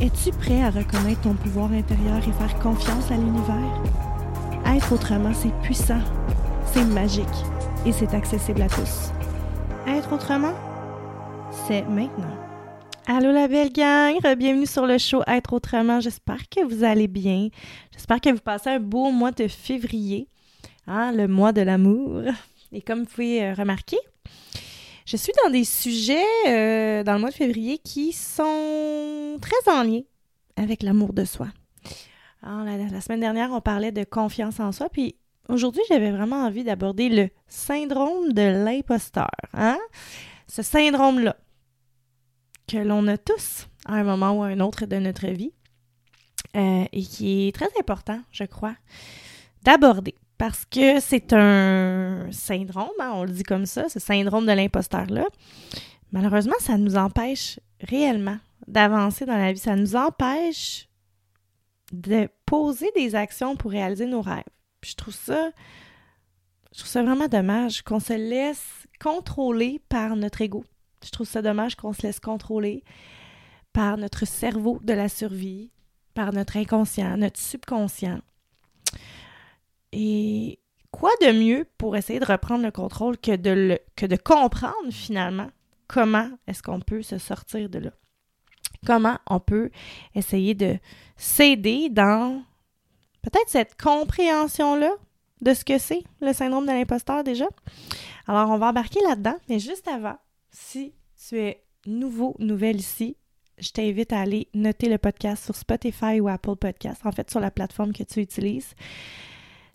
Es-tu prêt à reconnaître ton pouvoir intérieur et faire confiance à l'univers? Être autrement, c'est puissant, c'est magique et c'est accessible à tous. Être autrement, c'est maintenant. Allô la belle gang, bienvenue sur le show Être autrement. J'espère que vous allez bien. J'espère que vous passez un beau mois de février, hein, le mois de l'amour. Et comme vous pouvez euh, remarquer, je suis dans des sujets euh, dans le mois de février qui sont très en lien avec l'amour de soi. La semaine dernière, on parlait de confiance en soi, puis aujourd'hui, j'avais vraiment envie d'aborder le syndrome de l'imposteur. Hein? Ce syndrome-là que l'on a tous à un moment ou à un autre de notre vie euh, et qui est très important, je crois, d'aborder parce que c'est un syndrome, hein, on le dit comme ça, ce syndrome de l'imposteur-là. Malheureusement, ça nous empêche réellement d'avancer dans la vie. Ça nous empêche de poser des actions pour réaliser nos rêves. Je trouve ça, je trouve ça vraiment dommage qu'on se laisse contrôler par notre ego. Je trouve ça dommage qu'on se laisse contrôler par notre cerveau de la survie, par notre inconscient, notre subconscient. Et quoi de mieux pour essayer de reprendre le contrôle que de, le, que de comprendre finalement comment est-ce qu'on peut se sortir de là? Comment on peut essayer de s'aider dans peut-être cette compréhension-là de ce que c'est le syndrome de l'imposteur déjà? Alors, on va embarquer là-dedans, mais juste avant, si tu es nouveau, nouvelle ici, je t'invite à aller noter le podcast sur Spotify ou Apple Podcast, en fait sur la plateforme que tu utilises.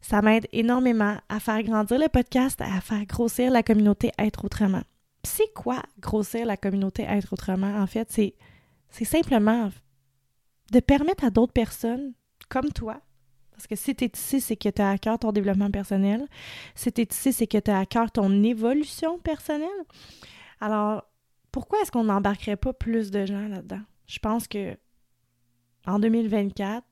Ça m'aide énormément à faire grandir le podcast, à faire grossir la communauté Être Autrement. C'est quoi grossir la communauté Être Autrement? En fait, c'est, simplement de permettre à d'autres personnes comme toi, parce que si tu es ici, c'est que tu as à cœur ton développement personnel. Si tu es ici, c'est que tu as à cœur ton évolution personnelle. Alors, pourquoi est-ce qu'on n'embarquerait pas plus de gens là-dedans? Je pense que en 2024,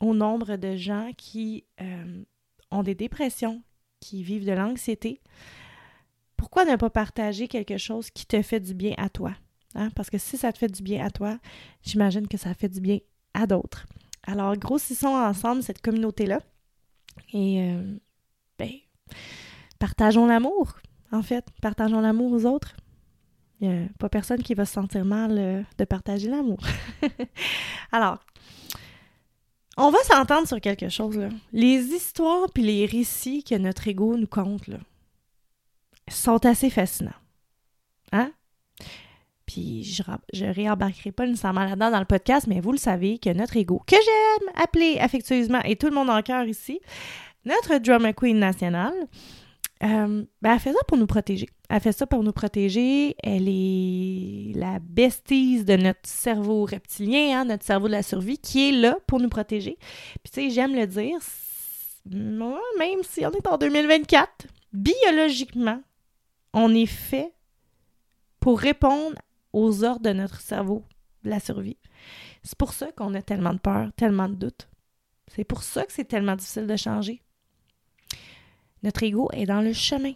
au nombre de gens qui euh, ont des dépressions, qui vivent de l'anxiété, pourquoi ne pas partager quelque chose qui te fait du bien à toi? Hein? Parce que si ça te fait du bien à toi, j'imagine que ça fait du bien à d'autres. Alors, grossissons ensemble cette communauté-là et, euh, ben, partageons l'amour, en fait. Partageons l'amour aux autres. Il n'y a pas personne qui va se sentir mal euh, de partager l'amour. Alors, on va s'entendre sur quelque chose. Là. Les histoires puis les récits que notre ego nous conte là, sont assez fascinants. Hein? Puis je, je réembarquerai pas nécessairement là-dedans dans le podcast, mais vous le savez que notre ego, que j'aime appeler affectueusement, et tout le monde en cœur ici, notre drama queen nationale, euh, ben, elle fait ça pour nous protéger. Elle fait ça pour nous protéger. Elle est la bestise de notre cerveau reptilien, hein, notre cerveau de la survie, qui est là pour nous protéger. Puis tu sais, j'aime le dire, même si on est en 2024, biologiquement, on est fait pour répondre aux ordres de notre cerveau de la survie. C'est pour ça qu'on a tellement de peur, tellement de doutes. C'est pour ça que c'est tellement difficile de changer. Notre ego est dans le chemin.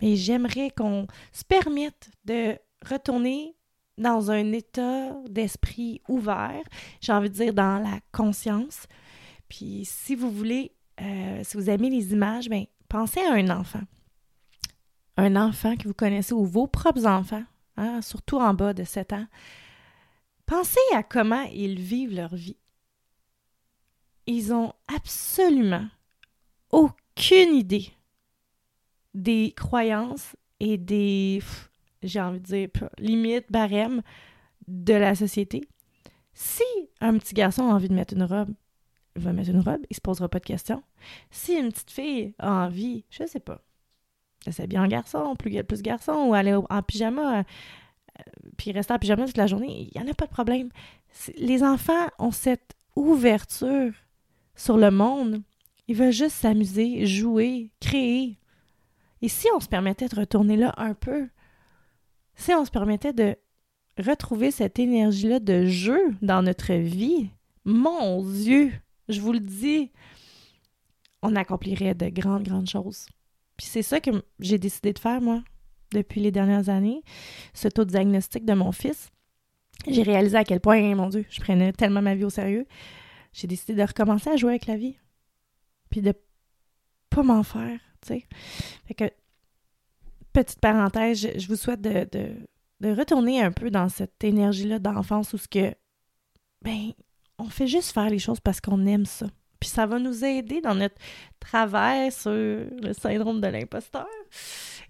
Et j'aimerais qu'on se permette de retourner dans un état d'esprit ouvert, j'ai envie de dire dans la conscience. Puis si vous voulez, euh, si vous aimez les images, bien, pensez à un enfant. Un enfant que vous connaissez ou vos propres enfants, hein, surtout en bas de 7 ans. Pensez à comment ils vivent leur vie. Ils ont absolument aucun aucune idée des croyances et des, j'ai envie de dire, limites, barèmes de la société. Si un petit garçon a envie de mettre une robe, il va mettre une robe, il se posera pas de questions. Si une petite fille a envie, je sais pas, de s'habiller en garçon, plus, plus garçon, ou aller en pyjama, euh, puis rester en pyjama toute la journée, il n'y en a pas de problème. Les enfants ont cette ouverture sur le monde ils veulent juste s'amuser, jouer, créer. Et si on se permettait de retourner là un peu, si on se permettait de retrouver cette énergie-là de jeu dans notre vie, mon Dieu, je vous le dis, on accomplirait de grandes, grandes choses. Puis c'est ça que j'ai décidé de faire, moi, depuis les dernières années, ce taux de diagnostic de mon fils. J'ai réalisé à quel point, mon Dieu, je prenais tellement ma vie au sérieux. J'ai décidé de recommencer à jouer avec la vie puis de pas m'en faire, tu sais. Fait que, petite parenthèse, je, vous souhaite de, de, retourner un peu dans cette énergie-là d'enfance où ce que, ben, on fait juste faire les choses parce qu'on aime ça. Puis ça va nous aider dans notre travail sur le syndrome de l'imposteur.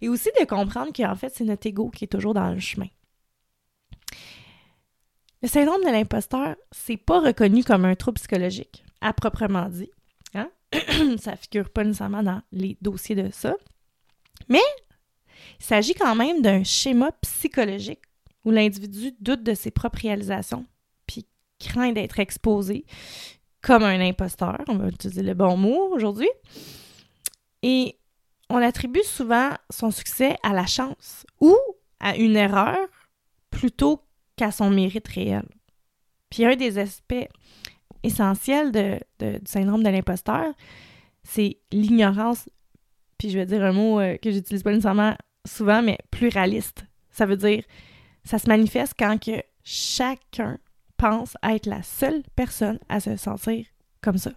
Et aussi de comprendre qu'en fait, c'est notre ego qui est toujours dans le chemin. Le syndrome de l'imposteur, c'est pas reconnu comme un trouble psychologique, à proprement dit. ça figure pas nécessairement dans les dossiers de ça. Mais il s'agit quand même d'un schéma psychologique où l'individu doute de ses propres réalisations, puis craint d'être exposé comme un imposteur, on va utiliser le bon mot aujourd'hui. Et on attribue souvent son succès à la chance ou à une erreur plutôt qu'à son mérite réel. Puis un des aspects essentiel de, du syndrome de l'imposteur, c'est l'ignorance, puis je vais dire un mot euh, que j'utilise pas nécessairement souvent, mais pluraliste. Ça veut dire, ça se manifeste quand que chacun pense être la seule personne à se sentir comme ça.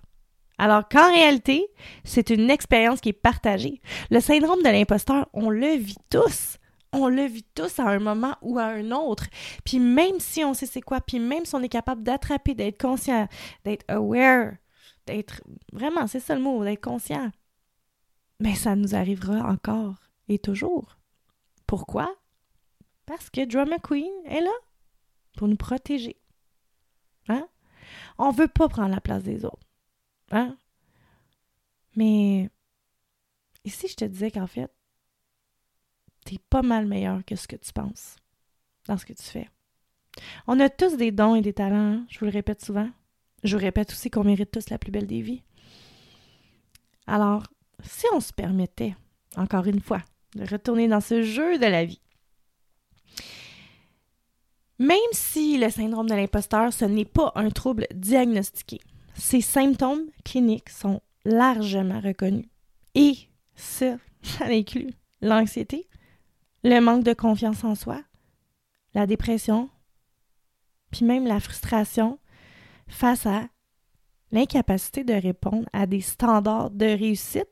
Alors qu'en réalité, c'est une expérience qui est partagée. Le syndrome de l'imposteur, on le vit tous on le vit tous à un moment ou à un autre. Puis même si on sait c'est quoi, puis même si on est capable d'attraper, d'être conscient, d'être aware, d'être vraiment, c'est ça le mot, d'être conscient, mais ça nous arrivera encore et toujours. Pourquoi? Parce que Drama Queen est là pour nous protéger. Hein? On veut pas prendre la place des autres. Hein? Mais et si je te disais qu'en fait, t'es pas mal meilleur que ce que tu penses dans ce que tu fais. On a tous des dons et des talents, hein, je vous le répète souvent. Je vous répète aussi qu'on mérite tous la plus belle des vies. Alors, si on se permettait, encore une fois, de retourner dans ce jeu de la vie, même si le syndrome de l'imposteur, ce n'est pas un trouble diagnostiqué, ces symptômes cliniques sont largement reconnus. Et ça, ça inclut l'anxiété, le manque de confiance en soi, la dépression, puis même la frustration face à l'incapacité de répondre à des standards de réussite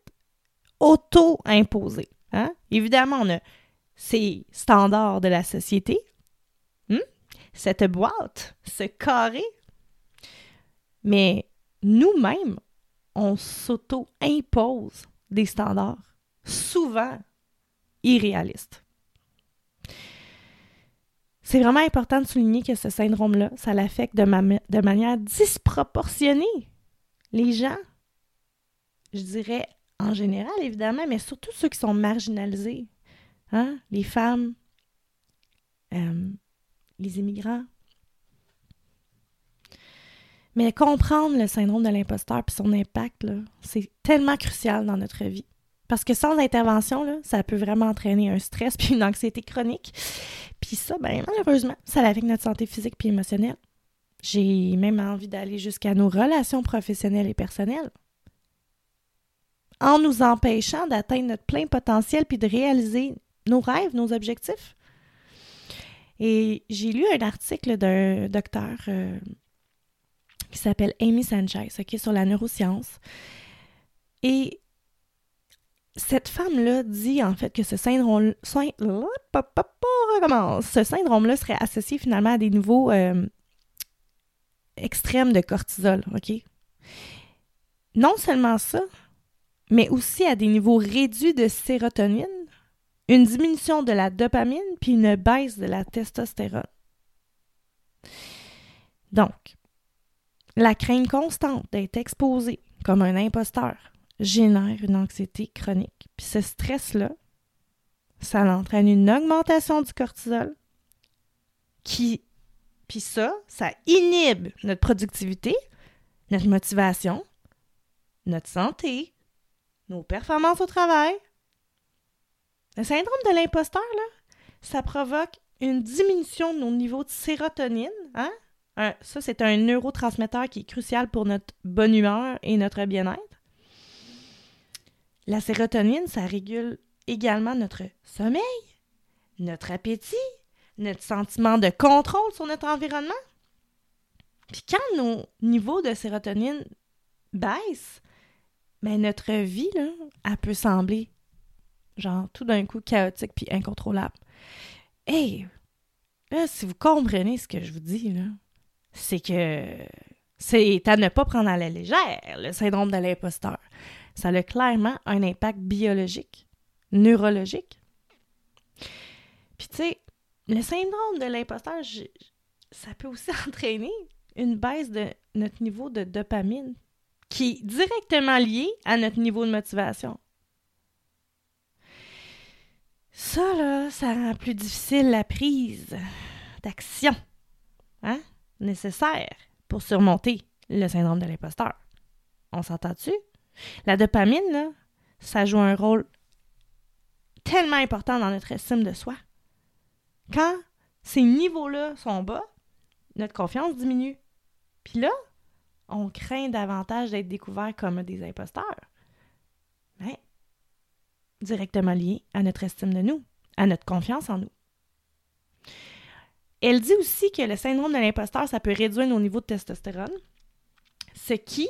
auto-imposés. Hein? Évidemment, on a ces standards de la société, hmm? cette boîte, ce carré. Mais nous-mêmes, on s'auto-impose des standards, souvent irréalistes. C'est vraiment important de souligner que ce syndrome-là, ça l'affecte de, manière disproportionnée. Les gens, je dirais en général évidemment, mais surtout ceux qui sont marginalisés, hein? les femmes, euh, les immigrants. Mais comprendre le syndrome de l'imposteur et son impact, c'est tellement crucial dans notre vie. Parce que sans intervention, là, ça peut vraiment entraîner un stress puis une anxiété chronique. Puis ça, ben, malheureusement, ça affecte notre santé physique puis émotionnelle. J'ai même envie d'aller jusqu'à nos relations professionnelles et personnelles. En nous empêchant d'atteindre notre plein potentiel puis de réaliser nos rêves, nos objectifs. Et j'ai lu un article d'un docteur euh, qui s'appelle Amy Sanchez, est sur la neuroscience. Et cette femme-là dit en fait que ce syndrome, ce syndrome-là serait associé finalement à des niveaux euh, extrêmes de cortisol, OK? Non seulement ça, mais aussi à des niveaux réduits de sérotonine, une diminution de la dopamine, puis une baisse de la testostérone. Donc, la crainte constante d'être exposé comme un imposteur génère une anxiété chronique. Puis ce stress-là, ça entraîne une augmentation du cortisol qui, puis ça, ça inhibe notre productivité, notre motivation, notre santé, nos performances au travail. Le syndrome de l'imposteur, là, ça provoque une diminution de nos niveaux de sérotonine. Hein? ça, c'est un neurotransmetteur qui est crucial pour notre bonne humeur et notre bien-être. La sérotonine, ça régule également notre sommeil, notre appétit, notre sentiment de contrôle sur notre environnement. Puis quand nos niveaux de sérotonine baissent, ben notre vie, là, elle peut sembler genre tout d'un coup chaotique puis incontrôlable. Hey, là, si vous comprenez ce que je vous dis, là, c'est que c'est à ne pas prendre à la légère le syndrome de l'imposteur ça a clairement un impact biologique, neurologique. Puis tu sais, le syndrome de l'imposteur, ça peut aussi entraîner une baisse de notre niveau de dopamine qui est directement lié à notre niveau de motivation. Ça, là, ça rend plus difficile la prise d'action hein, nécessaire pour surmonter le syndrome de l'imposteur. On s'entend-tu? La dopamine, là, ça joue un rôle tellement important dans notre estime de soi. Quand ces niveaux-là sont bas, notre confiance diminue. Puis là, on craint davantage d'être découvert comme des imposteurs. Mais directement lié à notre estime de nous, à notre confiance en nous. Elle dit aussi que le syndrome de l'imposteur, ça peut réduire nos niveaux de testostérone, ce qui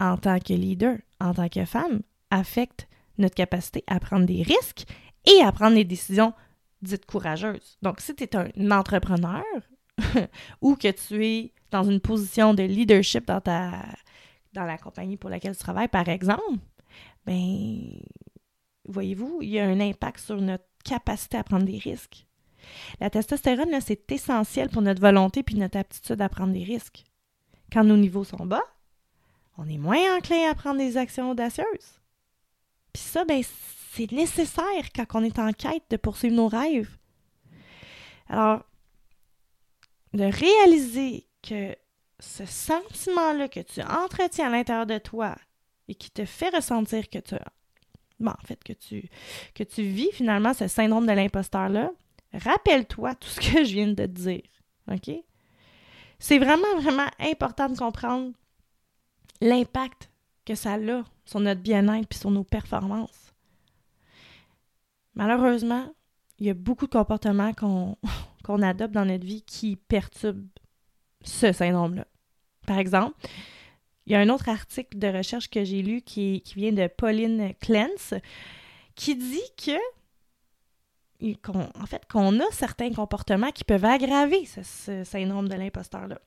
en tant que leader, en tant que femme, affecte notre capacité à prendre des risques et à prendre des décisions dites courageuses. Donc, si tu es un entrepreneur ou que tu es dans une position de leadership dans, ta, dans la compagnie pour laquelle tu travailles, par exemple, ben, voyez-vous, il y a un impact sur notre capacité à prendre des risques. La testostérone, c'est essentiel pour notre volonté puis notre aptitude à prendre des risques. Quand nos niveaux sont bas, on est moins enclin à prendre des actions audacieuses. Puis ça, ben, c'est nécessaire quand on est en quête de poursuivre nos rêves. Alors, de réaliser que ce sentiment-là que tu entretiens à l'intérieur de toi et qui te fait ressentir que tu bon, en fait que tu que tu vis finalement ce syndrome de l'imposteur-là, rappelle-toi tout ce que je viens de te dire. OK? C'est vraiment, vraiment important de comprendre l'impact que ça a sur notre bien-être et sur nos performances. Malheureusement, il y a beaucoup de comportements qu'on adopte dans notre vie qui perturbent ce syndrome-là. Par exemple, il y a un autre article de recherche que j'ai lu qui, qui, vient de Pauline Clance qui dit que en fait, qu'on a certains comportements qui peuvent aggraver ce, syndrome de l'imposteur-là.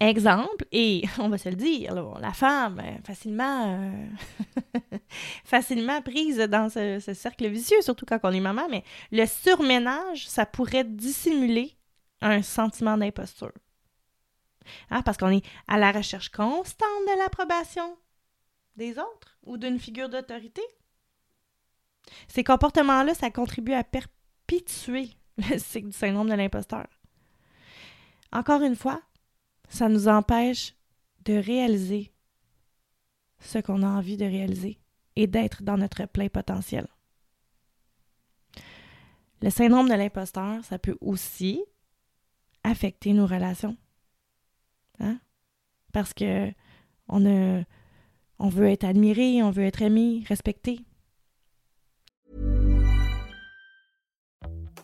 Exemple, et on va se le dire, la femme, euh, facilement, euh, facilement prise dans ce, cercle vicieux, surtout quand on est maman, mais le surménage, ça pourrait dissimuler un sentiment d'imposture. Hein, parce qu'on est à la recherche constante de l'approbation des autres ou d'une figure d'autorité. Ces comportements-là, ça contribue à perpétuer le cycle du syndrome de l'imposteur. Encore une fois, ça nous empêche de réaliser ce qu'on a envie de réaliser et d'être dans notre plein potentiel. Le syndrome de l'imposteur, ça peut aussi affecter nos relations. Hein? Parce que on, a, on veut être admiré, on veut être aimé, respecté.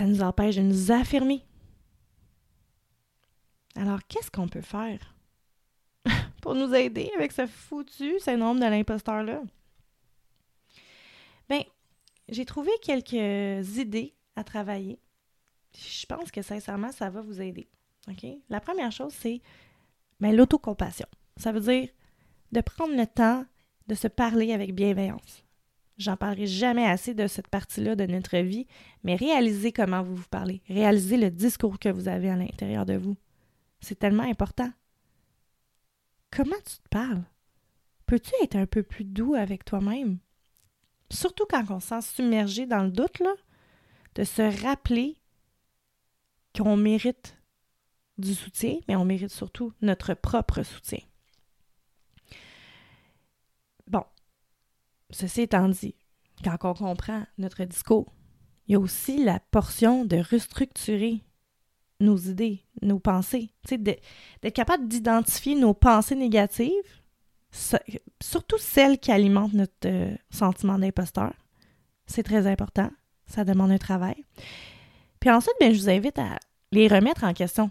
Ça nous empêche de nous affirmer. Alors, qu'est-ce qu'on peut faire pour nous aider avec ce foutu syndrome de l'imposteur-là? Ben, j'ai trouvé quelques idées à travailler. Je pense que sincèrement, ça va vous aider. La première chose, c'est ben, l'autocompassion. Ça veut dire de prendre le temps de se parler avec bienveillance. J'en parlerai jamais assez de cette partie-là de notre vie, mais réalisez comment vous vous parlez. Réalisez le discours que vous avez à l'intérieur de vous. C'est tellement important. Comment tu te parles? Peux-tu être un peu plus doux avec toi-même? surtout quand on se sent submergé dans le doute, de se rappeler qu'on mérite du soutien, mais on mérite surtout notre propre soutien. Bon, ceci étant dit, quand on comprend notre discours, il y a aussi la portion de restructurer nos idées, nos pensées, d'être capable d'identifier nos pensées négatives surtout celles qui alimentent notre euh, sentiment d'imposteur. C'est très important. Ça demande un travail. Puis ensuite, bien, je vous invite à les remettre en question.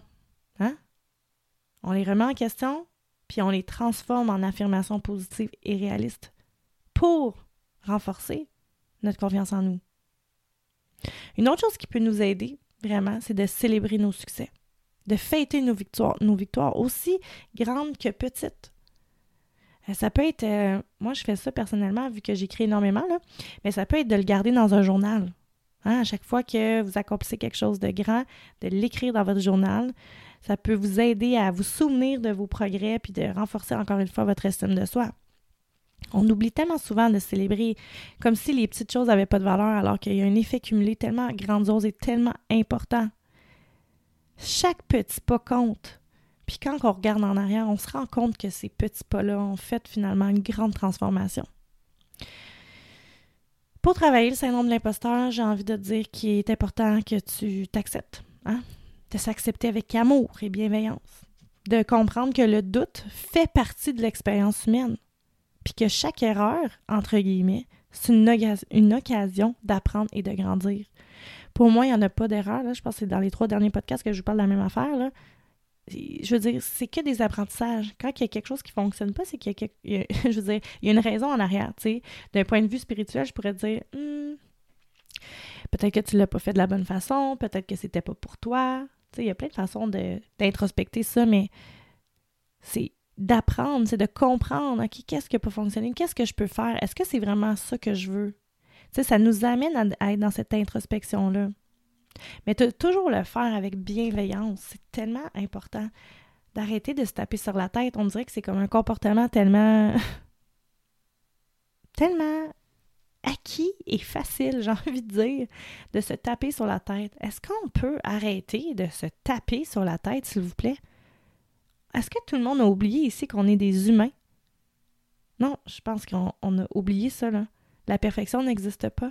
Hein? On les remet en question, puis on les transforme en affirmations positives et réalistes pour renforcer notre confiance en nous. Une autre chose qui peut nous aider, vraiment, c'est de célébrer nos succès, de fêter nos victoires, aussi grandes que petites. Euh, ça peut être, euh, moi je fais ça personnellement vu que j'écris énormément, mais ça peut être de le garder dans un journal. Hein, à chaque fois que vous accomplissez quelque chose de grand, de l'écrire dans votre journal. Ça peut vous aider à vous souvenir de vos progrès puis de renforcer encore une fois votre estime de soi. On oublie tellement souvent de célébrer comme si les petites choses n'avaient pas de valeur alors qu'il y a un effet cumulé tellement grandiose et tellement important. Chaque petit pas compte. Puis quand on regarde en arrière, on se rend compte que ces petits pas-là ont fait finalement une grande transformation. Pour travailler le syndrome de l'imposteur, j'ai envie de dire qu'il est important que tu t'acceptes, hein? de s'accepter avec amour et bienveillance, de comprendre que le doute fait partie de l'expérience humaine, puis que chaque erreur, entre guillemets, c'est une, occasion d'apprendre et de grandir. Pour moi, il n'y en a pas d'erreur. Je pense que c'est dans les trois derniers podcasts que je vous parle de la même affaire. Là je veux dire, c'est que des apprentissages. Quand il y a quelque chose qui ne fonctionne pas, c'est qu'il y a, une raison en arrière. D'un point de vue spirituel, je pourrais dire, hmm, peut-être que tu ne l'as pas fait de la bonne façon, peut-être que c'était pas pour toi. il y a plein de façons d'introspecter ça, mais c'est d'apprendre, c'est de comprendre, OK, qu'est-ce qui n'a pas fonctionné, qu'est-ce que je peux faire, est-ce que c'est vraiment ça que je veux? Tu ça nous amène à, être dans cette introspection-là. Mais toujours le faire avec bienveillance, c'est tellement important d'arrêter de se taper sur la tête. On dirait que c'est comme un comportement tellement. tellement acquis et facile, j'ai envie de dire, de se taper sur la tête. Est-ce qu'on peut arrêter de se taper sur la tête, s'il vous plaît? Est-ce que tout le monde a oublié ici qu'on est des humains? Non, je pense qu'on a oublié ça, là. La perfection n'existe pas.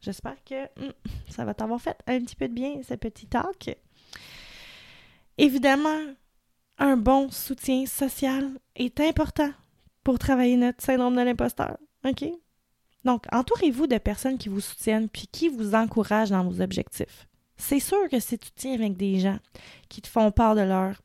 J'espère que hmm, ça va t'avoir fait un petit peu de bien, ce petit talk. Évidemment, un bon soutien social est important pour travailler notre syndrome de l'imposteur. OK? Donc, entourez-vous de personnes qui vous soutiennent puis qui vous encouragent dans vos objectifs. C'est sûr que si tu tiens avec des gens qui te font part de leurs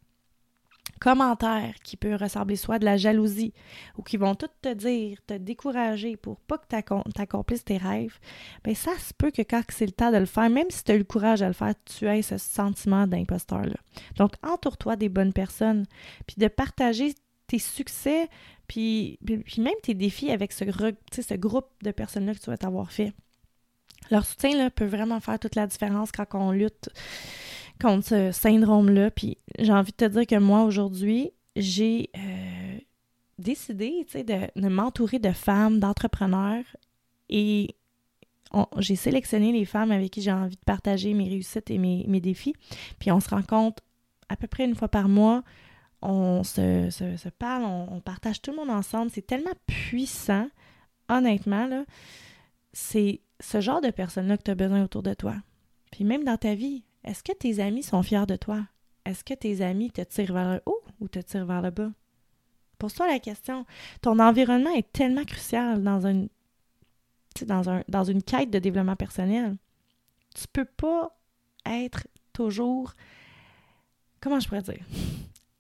commentaires qui peuvent ressembler soit de la jalousie ou qui vont tout te dire, te décourager pour pas que tu accomplisses tes rêves, bien ça se peut que quand c'est le temps de le faire, même si tu as le courage de le faire, tu aies ce sentiment d'imposteur-là. Donc, entoure-toi des bonnes personnes, puis de partager tes succès, puis, puis même tes défis avec ce, ce groupe de personnes-là que tu vas t'avoir fait. Leur soutien là, peut vraiment faire toute la différence quand on lutte contre ce syndrome-là. Puis j'ai envie de te dire que moi, aujourd'hui, j'ai euh, décidé de, de m'entourer de femmes, d'entrepreneurs et j'ai sélectionné les femmes avec qui j'ai envie de partager mes réussites et mes, mes, défis. Puis on se rencontre à peu près une fois par mois. On se, se, parle, on, partage tout le monde ensemble. C'est tellement puissant, honnêtement. Là, c'est ce genre de personnes-là que tu as besoin autour de toi. Puis même dans ta vie, est-ce que tes amis sont fiers de toi? Est-ce que tes amis te tirent vers le haut ou te tirent vers le bas? Pose-toi la question. Ton environnement est tellement crucial dans une, dans, un, dans une quête de développement personnel. Tu peux pas être toujours, comment je pourrais dire,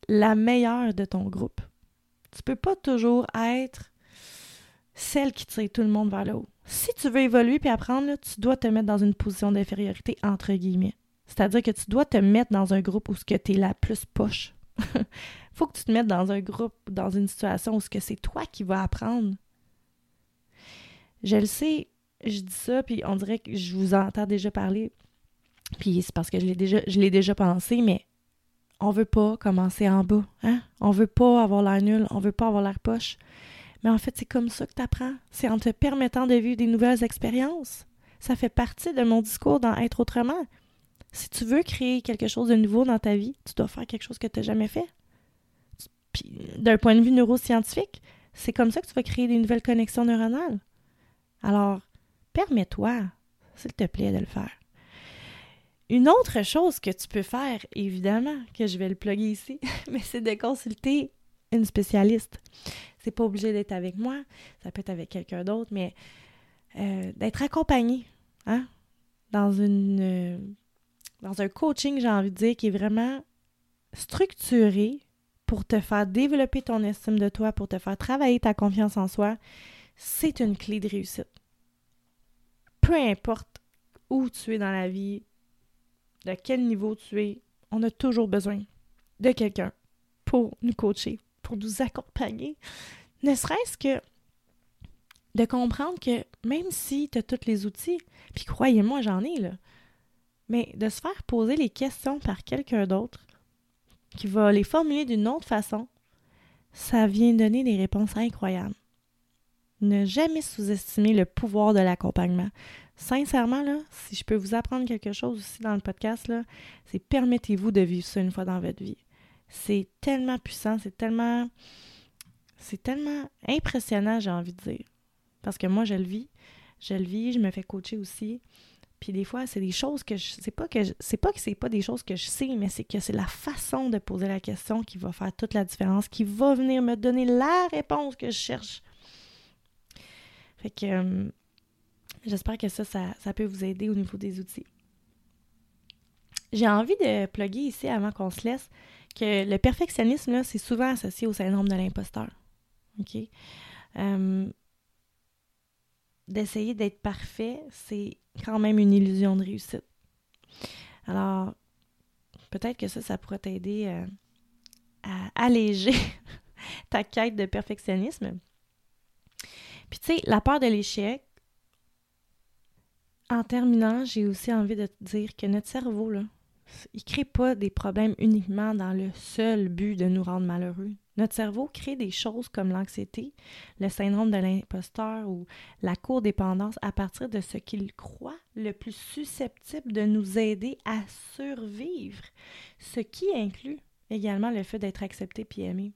la meilleure de ton groupe. Tu peux pas toujours être celle qui tire tout le monde vers le haut. Si tu veux évoluer puis apprendre, tu dois te mettre dans une position d'infériorité entre guillemets. C'est-à-dire que tu dois te mettre dans un groupe où ce que tu es la plus poche. faut que tu te mettes dans un groupe, dans une situation où ce que c'est toi qui vas apprendre. Je le sais, je dis ça, puis on dirait que je vous entends déjà parler. Puis c'est parce que je l'ai déjà, déjà pensé, mais on veut pas commencer en bas. Hein? On veut pas avoir l'air nul, on veut pas avoir l'air poche. Mais en fait, c'est comme ça que tu apprends. C'est en te permettant de vivre des nouvelles expériences. Ça fait partie de mon discours dans Être autrement. Si tu veux créer quelque chose de nouveau dans ta vie, tu dois faire quelque chose que tu n'as jamais fait. Puis, d'un point de vue neuroscientifique, c'est comme ça que tu vas créer des nouvelles connexions neuronales. Alors, permets-toi, s'il te plaît, de le faire. Une autre chose que tu peux faire, évidemment, que je vais le plugger ici, mais c'est de consulter une spécialiste. C'est pas obligé d'être avec moi, ça peut être avec quelqu'un d'autre, mais euh, d'être accompagné hein, dans une euh, dans un coaching, j'ai envie de dire, qui est vraiment structuré pour te faire développer ton estime de toi, pour te faire travailler ta confiance en soi, c'est une clé de réussite. Peu importe où tu es dans la vie, de quel niveau tu es, on a toujours besoin de quelqu'un pour nous coacher, pour nous accompagner. Ne serait-ce que de comprendre que même si tu as tous les outils, puis croyez-moi, j'en ai, là, mais de se faire poser les questions par quelqu'un d'autre qui va les formuler d'une autre façon, ça vient donner des réponses incroyables. Ne jamais sous-estimer le pouvoir de l'accompagnement. Sincèrement, si je peux vous apprendre quelque chose aussi dans le podcast, c'est permettez-vous de vivre ça une fois dans votre vie. C'est tellement puissant, c'est tellement. C'est tellement impressionnant, j'ai envie de dire. Parce que moi, je le vis. Je le vis, je me fais coacher aussi. Puis des fois, c'est des choses que je sais pas que c'est pas que c'est pas des choses que je sais, mais c'est que c'est la façon de poser la question qui va faire toute la différence, qui va venir me donner la réponse que je cherche. Fait que euh, j'espère que ça, ça, peut vous aider au niveau des outils. J'ai envie de plugger ici avant qu'on se laisse que le perfectionnisme, c'est souvent associé au syndrome de l'imposteur. OK? Euh, d'essayer d'être parfait, c'est quand même une illusion de réussite. Alors, peut-être que ça, ça pourrait t'aider euh, à alléger ta quête de perfectionnisme. Puis tu sais, la peur de l'échec, en terminant, j'ai aussi envie de te dire que notre cerveau, il ne crée pas des problèmes uniquement dans le seul but de nous rendre malheureux. Notre cerveau crée des choses comme l'anxiété, le syndrome de l'imposteur ou la codépendance à partir de ce qu'il croit le plus susceptible de nous aider à survivre, ce qui inclut également le fait d'être accepté puis aimé.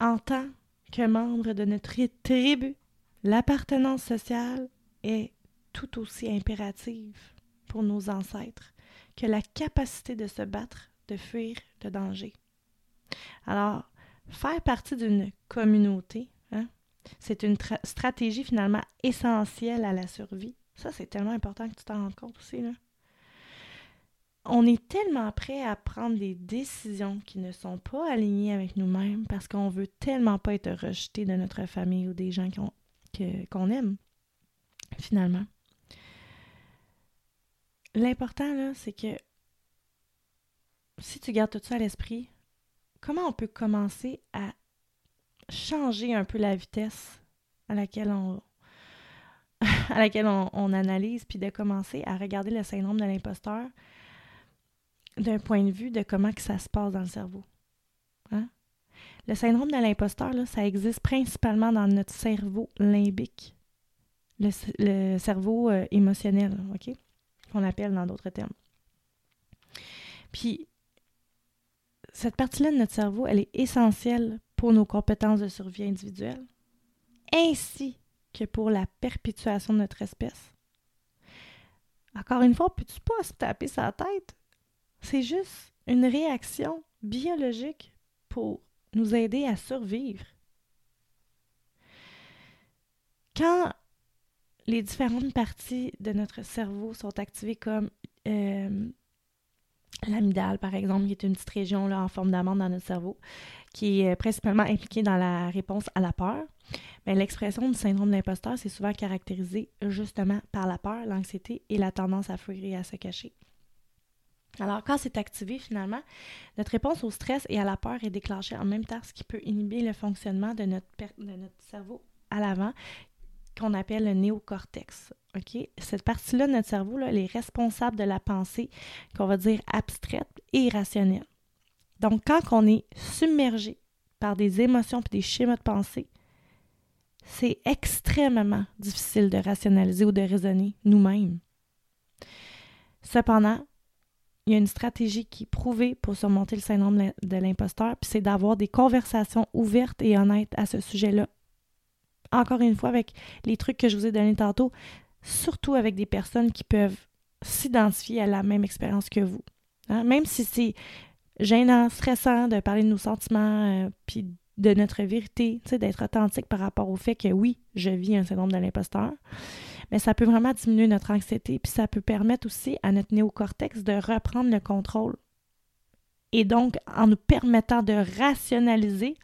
En tant que membre de notre tribu, l'appartenance sociale est tout aussi impérative pour nos ancêtres que la capacité de se battre, de fuir le danger. Alors, faire partie d'une communauté, hein, c'est une stratégie finalement essentielle à la survie. Ça, c'est tellement important que tu t'en rendes compte aussi. Là. On est tellement prêt à prendre des décisions qui ne sont pas alignées avec nous-mêmes parce qu'on veut tellement pas être rejeté de notre famille ou des gens qu'on aime, finalement. L'important, là, c'est que si tu gardes tout ça à l'esprit, comment on peut commencer à changer un peu la vitesse à laquelle on laquelle on, analyse, puis de commencer à regarder le syndrome de l'imposteur d'un point de vue de comment ça se passe dans le cerveau. Hein? Le syndrome de l'imposteur, ça existe principalement dans notre cerveau limbique, le, cerveau euh, émotionnel, OK? qu'on appelle dans d'autres termes. Puis, cette partie-là de notre cerveau, elle est essentielle pour nos compétences de survie individuelle, ainsi que pour la perpétuation de notre espèce. Encore une fois, peux-tu pas se taper sa tête? C'est juste une réaction biologique pour nous aider à survivre. Quand les différentes parties de notre cerveau sont activées comme euh, l'amygdale, par exemple, qui est une petite région en forme d'amande dans notre cerveau, qui est euh, principalement impliquée dans la réponse à la peur. Mais l'expression du syndrome d'imposteur, c'est souvent caractérisé justement par la peur, l'anxiété et la tendance à fuir et à se cacher. Alors, quand c'est activé, finalement, notre réponse au stress et à la peur est déclenchée en même temps, ce qui peut inhiber le fonctionnement de de notre cerveau à l'avant, qu'on appelle le néocortex. Cette partie-là de notre cerveau, elle est responsable de la pensée qu'on va dire abstraite et irrationnelle. Donc, quand on est submergé par des émotions et des schémas de pensée, c'est extrêmement difficile de rationaliser ou de raisonner nous-mêmes. Cependant, il y a une stratégie qui est prouvée pour surmonter le syndrome de l'imposteur, puis c'est d'avoir des conversations ouvertes et honnêtes à ce sujet-là encore une fois, avec les trucs que je vous ai donnés tantôt, surtout avec des personnes qui peuvent s'identifier à la même expérience que vous. Hein. Même si c'est gênant, stressant de parler de nos sentiments, euh, puis de notre vérité, d'être authentique par rapport au fait que oui, je vis un syndrome de l'imposteur, mais ça peut vraiment diminuer notre anxiété, puis ça peut permettre aussi à notre néocortex de reprendre le contrôle et donc, en nous permettant de rationaliser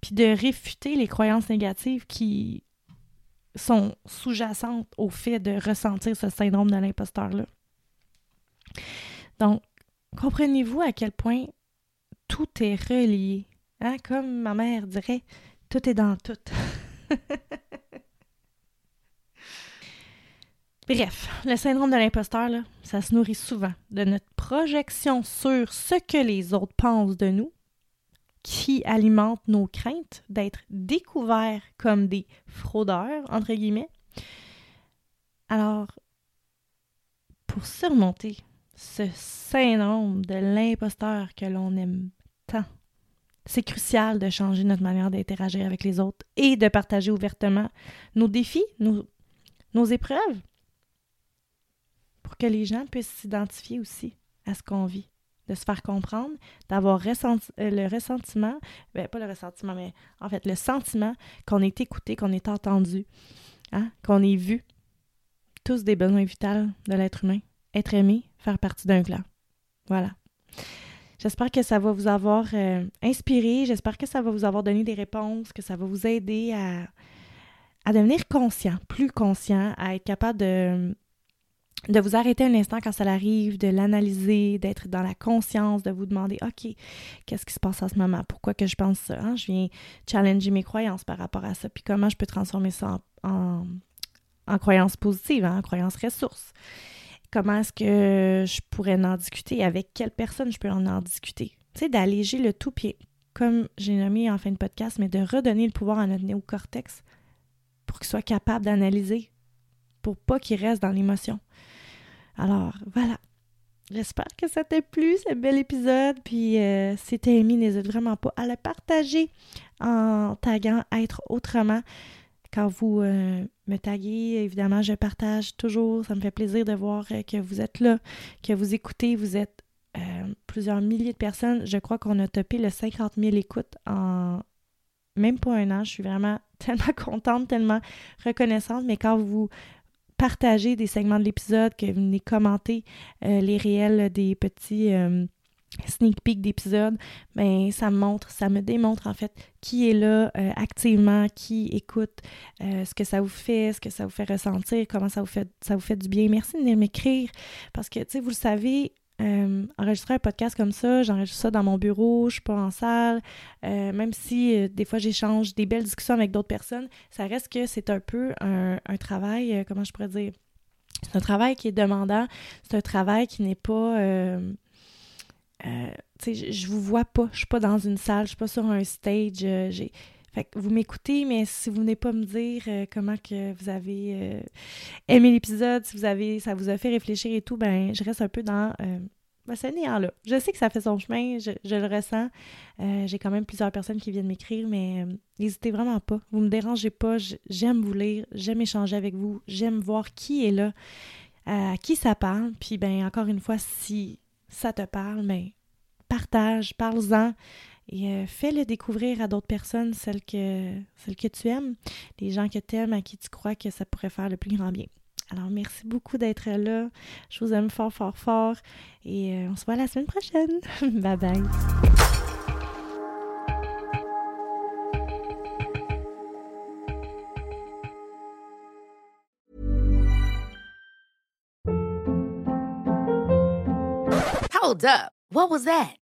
puis de réfuter les croyances négatives qui sont sous-jacentes au fait de ressentir ce syndrome de l'imposteur-là. Donc, comprenez-vous à quel point tout est relié. Hein? Comme ma mère dirait, tout est dans tout. Bref, le syndrome de l'imposteur, ça se nourrit souvent de notre projection sur ce que les autres pensent de nous, qui alimente nos craintes d'être découverts comme des fraudeurs, entre guillemets. Alors, pour surmonter ce syndrome de l'imposteur que l'on aime tant, c'est crucial de changer notre manière d'interagir avec les autres et de partager ouvertement nos défis, nos, nos épreuves pour que les gens puissent s'identifier aussi à ce qu'on vit, de se faire comprendre, d'avoir euh, le ressentiment, ben, pas le ressentiment, mais en fait le sentiment qu'on est écouté, qu'on est entendu, hein, qu'on est vu. Tous des besoins vitaux de l'être humain. Être aimé, faire partie d'un clan. Voilà. J'espère que ça va vous avoir euh, inspiré, j'espère que ça va vous avoir donné des réponses, que ça va vous aider à, à devenir conscient, plus conscient, à être capable de de vous arrêter un instant quand ça arrive, de l'analyser, d'être dans la conscience, de vous demander, OK, qu'est-ce qui se passe en ce moment? Pourquoi que je pense ça? Hein? Je viens challenger mes croyances par rapport à ça. Puis comment je peux transformer ça en, en, croyances positives, hein? en croyances ressources? Comment est-ce que je pourrais en discuter? Avec quelle personne je peux en, en discuter? Tu sais, d'alléger le tout, puis comme j'ai nommé en fin de podcast, mais de redonner le pouvoir à notre néocortex pour qu'il soit capable d'analyser, pour pas qu'il reste dans l'émotion. Alors, voilà. J'espère que ça t'a plu, ce bel épisode. Puis, euh, si t'as aimé, n'hésite vraiment pas à le partager en taguant Être autrement. Quand vous euh, me taguez, évidemment, je partage toujours. Ça me fait plaisir de voir euh, que vous êtes là, que vous écoutez. Vous êtes plusieurs milliers de personnes. Je crois qu'on a topé le 50 000 écoutes en même pas un an. Je suis vraiment tellement contente, tellement reconnaissante. Mais quand vous partager des segments de l'épisode, que vous venez commenter euh, les réels des petits euh, sneak peeks d'épisodes, ben ça me montre, ça me démontre en fait qui est là euh, activement, qui écoute, ce que ça vous fait, ce que ça vous fait ressentir, comment ça vous fait, ça vous fait du bien. Merci de m'écrire parce que, tu sais, vous le savez, euh, enregistrer un podcast comme ça, j'enregistre ça dans mon bureau, je suis pas en salle. Euh, même si euh, des fois j'échange des belles discussions avec d'autres personnes, ça reste que c'est un peu un, travail, comment je pourrais dire, c'est un travail qui est demandant, c'est un travail qui n'est pas... tu sais, je vous vois pas, je suis pas dans une salle, je suis pas sur un stage. Fait que vous m'écoutez, mais si vous venez pas me dire comment que vous avez aimé l'épisode, si vous avez ça vous a fait réfléchir et tout, ben je reste un peu dans ben, ce néant-là. Je sais que ça fait son chemin, je, le ressens. Euh, j'ai quand même plusieurs personnes qui viennent m'écrire, mais euh, n'hésitez vraiment pas. Vous me dérangez pas. J'aime vous lire, j'aime échanger avec vous, j'aime voir qui est là, à qui ça parle. Puis, ben encore une fois, si ça te parle, ben partage, parle-en et euh, fais-le découvrir à d'autres personnes, celles que, celles que tu aimes, les gens que tu aimes, à qui tu crois que ça pourrait faire le plus grand bien. Alors, merci beaucoup d'être là. Je vous aime fort, fort, fort. Et euh, on se voit la semaine prochaine. bye bye. Hold up. What was that?